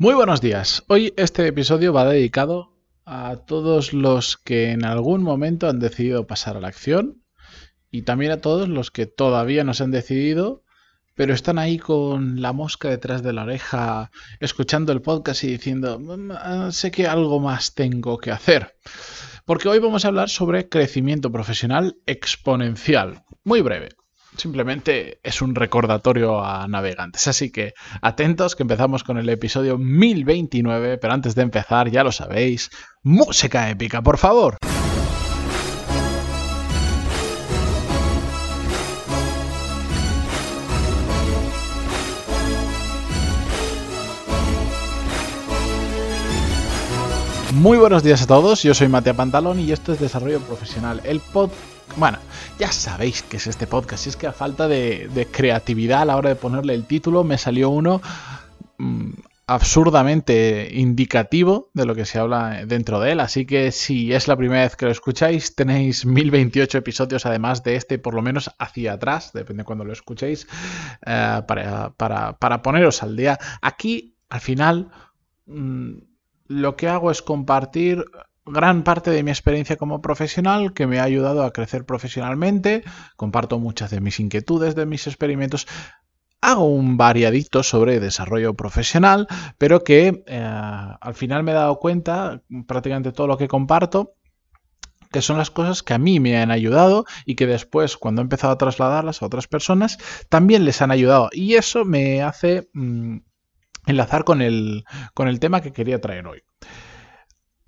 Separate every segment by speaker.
Speaker 1: Muy buenos días. Hoy este episodio va dedicado a todos los que en algún momento han decidido pasar a la acción y también a todos los que todavía no se han decidido, pero están ahí con la mosca detrás de la oreja, escuchando el podcast y diciendo, "Mm, ah, sé que algo más tengo que hacer. Porque hoy vamos a hablar sobre crecimiento profesional exponencial. Muy breve. Simplemente es un recordatorio a navegantes. Así que atentos que empezamos con el episodio 1029, pero antes de empezar, ya lo sabéis, música épica, por favor. Muy buenos días a todos, yo soy Matea Pantalón y esto es Desarrollo Profesional, el pod... Bueno, ya sabéis que es este podcast, es que a falta de, creatividad a la hora de ponerle el título me salió uno mmm, absurdamente indicativo de lo que se habla dentro de él, así que si es la primera vez que lo escucháis, tenéis 1028 episodios además de este, por lo menos hacia atrás, depende de cuando lo escuchéis, uh, para, para, para poneros al día. Aquí, al final... Mmm, lo que hago es compartir gran parte de mi experiencia como profesional que me ha ayudado a crecer profesionalmente, comparto muchas de mis inquietudes, de mis experimentos, hago un variadito sobre desarrollo profesional, pero que eh, al final me he dado cuenta, prácticamente todo lo que comparto, que son las cosas que a mí me han ayudado y que después, cuando he empezado a trasladarlas a otras personas, también les han ayudado. Y eso me hace... Mmm, enlazar con el, con el tema que quería traer hoy.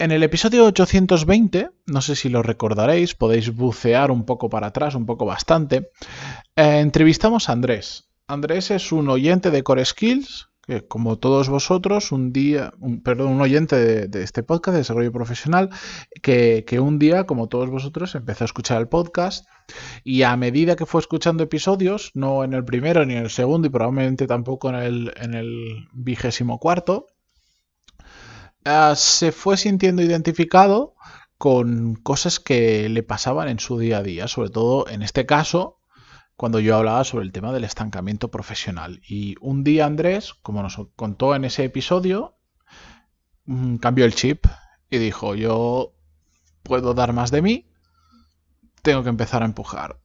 Speaker 1: En el episodio 820, no sé si lo recordaréis, podéis bucear un poco para atrás, un poco bastante, eh, entrevistamos a Andrés. Andrés es un oyente de Core Skills, que como todos vosotros, un día, un, perdón, un oyente de, este podcast de desarrollo profesional, que, que, un día, como todos vosotros, empezó a escuchar el podcast y a medida que fue escuchando episodios, no en el primero ni en el segundo y probablemente tampoco en el, en el vigésimo cuarto, uh, se fue sintiendo identificado con cosas que le pasaban en su día a día, sobre todo en este caso cuando yo hablaba sobre el tema del estancamiento profesional. Y un día Andrés, como nos contó en ese episodio, mm, cambió el chip y dijo, yo puedo dar más de mí, tengo que empezar a empujar.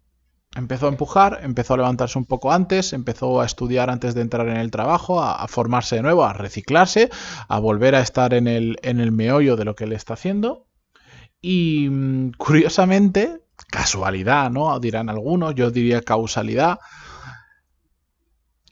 Speaker 1: Empezó a empujar, empezó a levantarse un poco antes, empezó a estudiar antes de entrar en el trabajo, a, formarse de nuevo, a reciclarse, a volver a estar en el, en el meollo de lo que él está haciendo. Y mm, curiosamente, casualidad, ¿no? Dirán algunos, yo diría causalidad.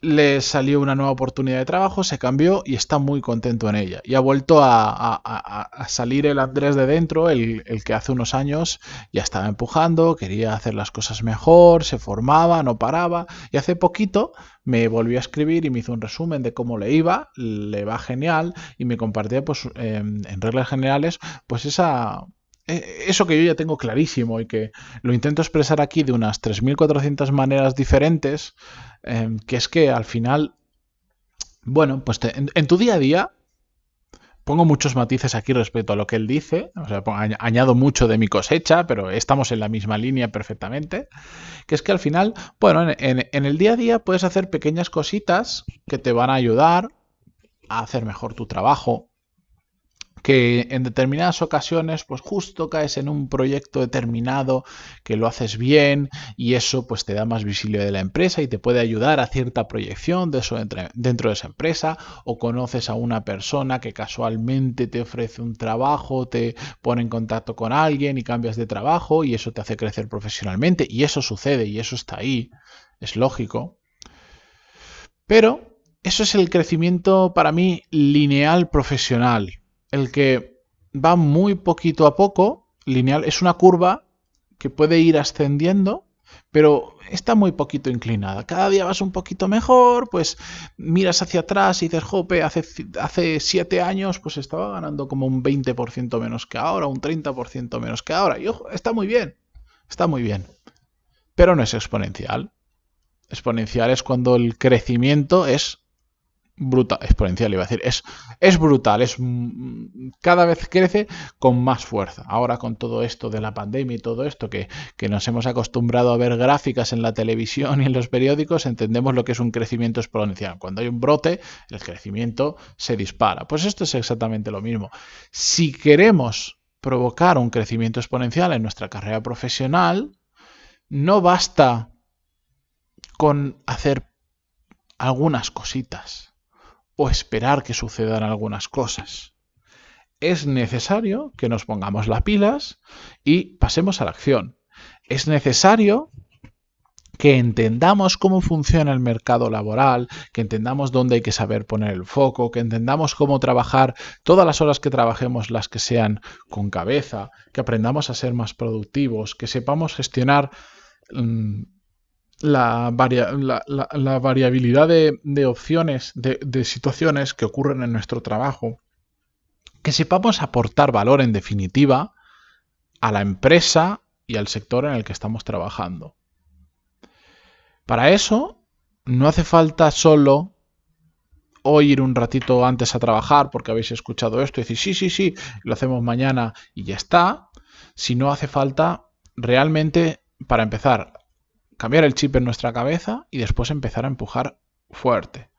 Speaker 1: Le salió una nueva oportunidad de trabajo, se cambió y está muy contento en ella. Y ha vuelto a, salir el Andrés de dentro, el, el, que hace unos años ya estaba empujando, quería hacer las cosas mejor, se formaba, no paraba. Y hace poquito me volvió a escribir y me hizo un resumen de cómo le iba, le va genial y me compartía pues eh, en reglas generales pues esa eso que yo ya tengo clarísimo y que lo intento expresar aquí de unas 3.400 maneras diferentes, eh, que es que al final, bueno, pues te, en, tu día a día, pongo muchos matices aquí respecto a lo que él dice, o sea, añado mucho de mi cosecha, pero estamos en la misma línea perfectamente, que es que al final, bueno, en, en, en el día a día puedes hacer pequeñas cositas que te van a ayudar a hacer mejor tu trabajo, que en determinadas ocasiones pues justo caes en un proyecto determinado que lo haces bien y eso pues te da más visibilidad de la empresa y te puede ayudar a cierta proyección dentro de esa empresa o conoces a una persona que casualmente te ofrece un trabajo, te pone en contacto con alguien y cambias de trabajo y eso te hace crecer profesionalmente y eso sucede y eso está ahí, es lógico. Pero eso es el crecimiento para mí lineal profesional el que va muy poquito a poco, lineal, es una curva que puede ir ascendiendo, pero está muy poquito inclinada. Cada día vas un poquito mejor, pues miras hacia atrás y dices, jope, hace, hace siete años pues estaba ganando como un 20% menos que ahora, un 30% menos que ahora. Y ojo, está muy bien, está muy bien. Pero no es exponencial. Exponencial es cuando el crecimiento es brutal, exponencial iba a decir, es, es brutal, es mm, cada vez crece con más fuerza. Ahora con todo esto de la pandemia y todo esto que, que, nos hemos acostumbrado a ver gráficas en la televisión y en los periódicos, entendemos lo que es un crecimiento exponencial. Cuando hay un brote, el crecimiento se dispara. Pues esto es exactamente lo mismo. Si queremos provocar un crecimiento exponencial en nuestra carrera profesional, no basta con hacer algunas cositas o esperar que sucedan algunas cosas. Es necesario que nos pongamos las pilas y pasemos a la acción. Es necesario que entendamos cómo funciona el mercado laboral, que entendamos dónde hay que saber poner el foco, que entendamos cómo trabajar todas las horas que trabajemos, las que sean con cabeza, que aprendamos a ser más productivos, que sepamos gestionar mm, la, variabilidad de, opciones, de, situaciones que ocurren en nuestro trabajo, que sepamos aportar valor en definitiva a la empresa y al sector en el que estamos trabajando. Para eso no hace falta solo o ir un ratito antes a trabajar porque habéis escuchado esto y decir sí, sí, sí, lo hacemos mañana y ya está, si no hace falta realmente, para empezar, cambiar el chip en nuestra cabeza y después empezar a empujar fuerte.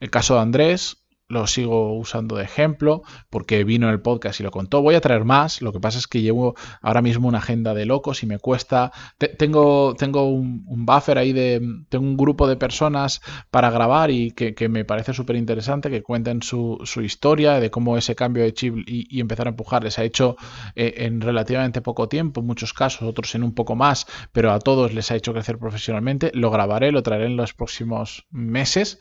Speaker 1: El caso de Andrés, lo sigo usando de ejemplo porque vino en el podcast y lo contó. Voy a traer más, lo que pasa es que llevo ahora mismo una agenda de locos y me cuesta... tengo tengo un, buffer ahí de... Tengo un grupo de personas para grabar y que, me parece súper interesante que cuenten su, historia de cómo ese cambio de chip y, empezar a empujar les ha hecho eh, en relativamente poco tiempo, en muchos casos, otros en un poco más, pero a todos les ha hecho crecer profesionalmente. Lo grabaré, lo traeré en los próximos meses.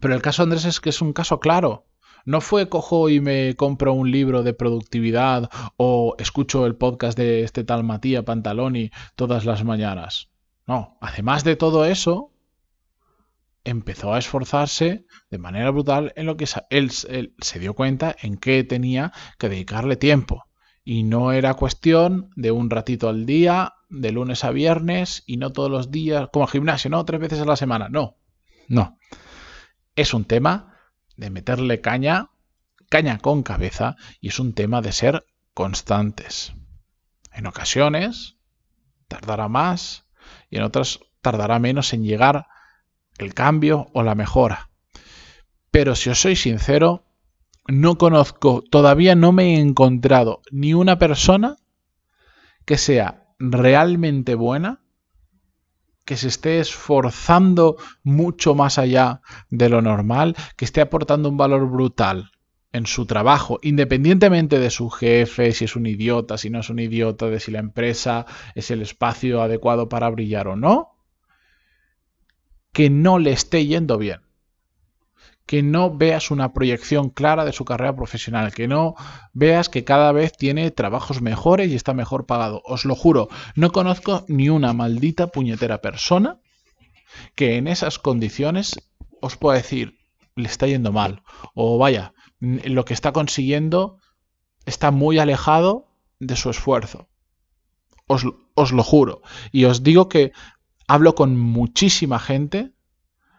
Speaker 1: Pero el caso Andrés es que es un caso claro. No fue cojo y me compro un libro de productividad o escucho el podcast de este tal Matías Pantaloni todas las mañanas. No, además de todo eso, empezó a esforzarse de manera brutal en lo que él, se dio cuenta en que tenía que dedicarle tiempo. Y no era cuestión de un ratito al día, de lunes a viernes, y no todos los días, como gimnasio, no, tres veces a la semana. No, no es un tema de meterle caña, caña con cabeza, y es un tema de ser constantes. En ocasiones tardará más y en otras tardará menos en llegar el cambio o la mejora. Pero si os soy sincero, no conozco, todavía no me he encontrado ni una persona que sea realmente buena que se esté esforzando mucho más allá de lo normal, que esté aportando un valor brutal en su trabajo, independientemente de su jefe, si es un idiota, si no es un idiota, de si la empresa es el espacio adecuado para brillar o no, que no le esté yendo bien que no veas una proyección clara de su carrera profesional, que no veas que cada vez tiene trabajos mejores y está mejor pagado. Os lo juro, no conozco ni una maldita puñetera persona que en esas condiciones os pueda decir, le está yendo mal, o vaya, lo que está consiguiendo está muy alejado de su esfuerzo. Os, os lo juro. Y os digo que hablo con muchísima gente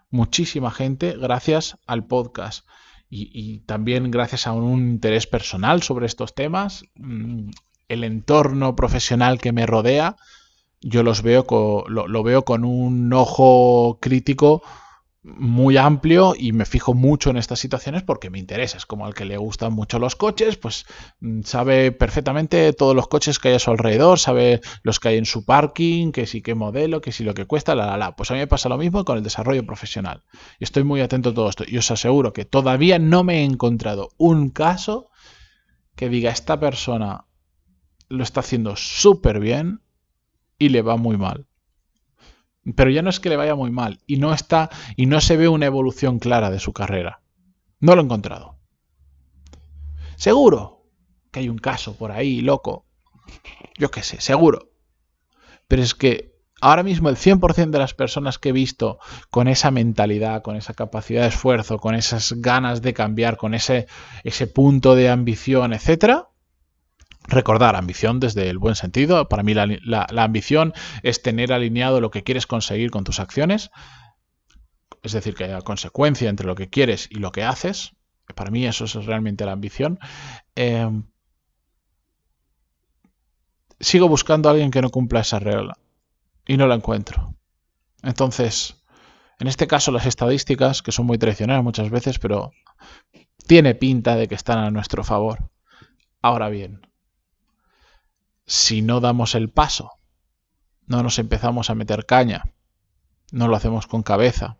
Speaker 1: muchísima gente gracias al podcast. Y, también gracias a un interés personal sobre estos temas, mm, el entorno profesional que me rodea, yo los veo lo, veo con un ojo crítico muy amplio y me fijo mucho en estas situaciones porque me interesa. Es como al que le gustan mucho los coches, pues mm, sabe perfectamente todos los coches que hay a su alrededor, sabe los que hay en su parking, que sí qué modelo, que sí lo que cuesta, la la la. Pues a mí me pasa lo mismo con el desarrollo profesional. Estoy muy atento a todo esto. Y os aseguro que todavía no me he encontrado un caso que diga esta persona lo está haciendo súper bien y le va muy mal. Pero ya no es que le vaya muy mal y no está y no se ve una evolución clara de su carrera. No lo he encontrado. Seguro que hay un caso por ahí loco. Yo qué sé, seguro. Pero es que ahora mismo el 100% de las personas que he visto con esa mentalidad, con esa capacidad de esfuerzo, con esas ganas de cambiar, con ese, ese punto de ambición, etcétera, Recordar, ambición desde el buen sentido. Para mí la, ambición es tener alineado lo que quieres conseguir con tus acciones. es decir, que haya consecuencia entre lo que quieres y lo que haces, para mí eso es realmente la ambición, em, sigo buscando a alguien que no cumpla esa regla y no la encuentro. Entonces, en este caso las estadísticas, que son muy traicioneras muchas veces, pero tiene pinta de que están a nuestro favor. Ahora bien, si no damos el paso, no nos empezamos a meter caña, no lo hacemos con cabeza,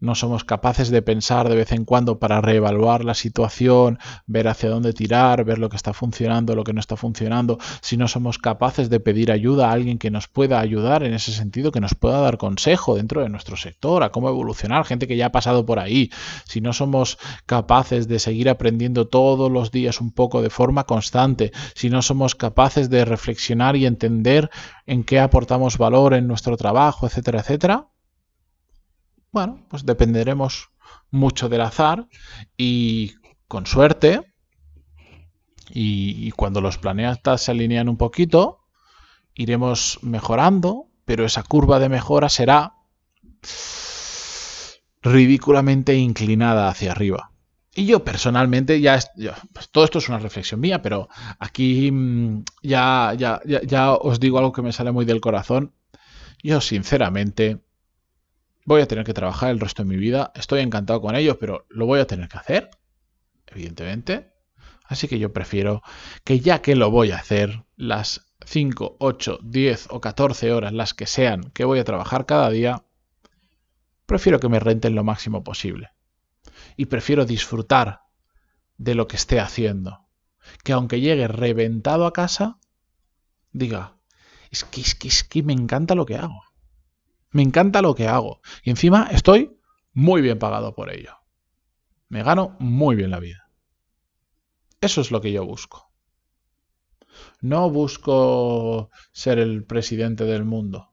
Speaker 1: no somos capaces de pensar de vez en cuando para reevaluar la situación, ver hacia dónde tirar, ver lo que está funcionando, lo que no está funcionando, si no somos capaces de pedir ayuda a alguien que nos pueda ayudar en ese sentido, que nos pueda dar consejo dentro de nuestro sector, a cómo evolucionar, gente que ya ha pasado por ahí, si no somos capaces de seguir aprendiendo todos los días un poco de forma constante, si no somos capaces de reflexionar y entender en qué aportamos valor en nuestro trabajo, etcétera, etcétera, bueno, pues dependeremos mucho del azar y con suerte y, cuando los planetas se alinean un poquito, iremos mejorando, pero esa curva de mejora será ridículamente inclinada hacia arriba. Y yo personalmente, ya, pues todo esto es una reflexión mía, pero aquí mm, ya, ya, ya os digo algo que me sale muy del corazón. Yo sinceramente voy a tener que trabajar el resto de mi vida. Estoy encantado con ello, pero lo voy a tener que hacer, evidentemente. Así que yo prefiero que ya que lo voy a hacer, las 5, 8, 10 o 14 horas, las que sean, que voy a trabajar cada día, prefiero que me renten lo máximo posible. Y prefiero disfrutar de lo que esté haciendo. Que aunque llegue reventado a casa, diga, es que, es que, es que me encanta lo que hago. Me encanta lo que hago. Y encima estoy muy bien pagado por ello. Me gano muy bien la vida. Eso es lo que yo busco. No busco ser el presidente del mundo.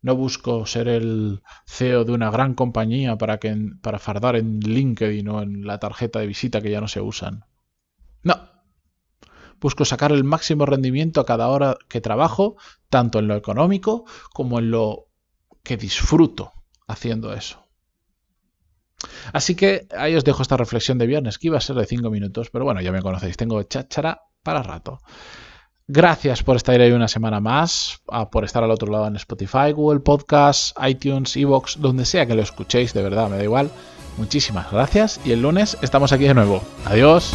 Speaker 1: No busco ser el CEO de una gran compañía para, que, para fardar en LinkedIn o en la tarjeta de visita que ya no se usan. No. Busco sacar el máximo rendimiento a cada hora que trabajo, tanto en lo económico como en lo que disfruto haciendo eso. Así que ahí os dejo esta reflexión de viernes, que iba a ser de 5 minutos, pero bueno, ya me conocéis, tengo cháchara para rato. Gracias por estar ahí una semana más, por estar al otro lado en Spotify, Google Podcasts, iTunes, Evox, donde sea que lo escuchéis, de verdad, me da igual. Muchísimas gracias y el lunes estamos aquí de nuevo. Adiós.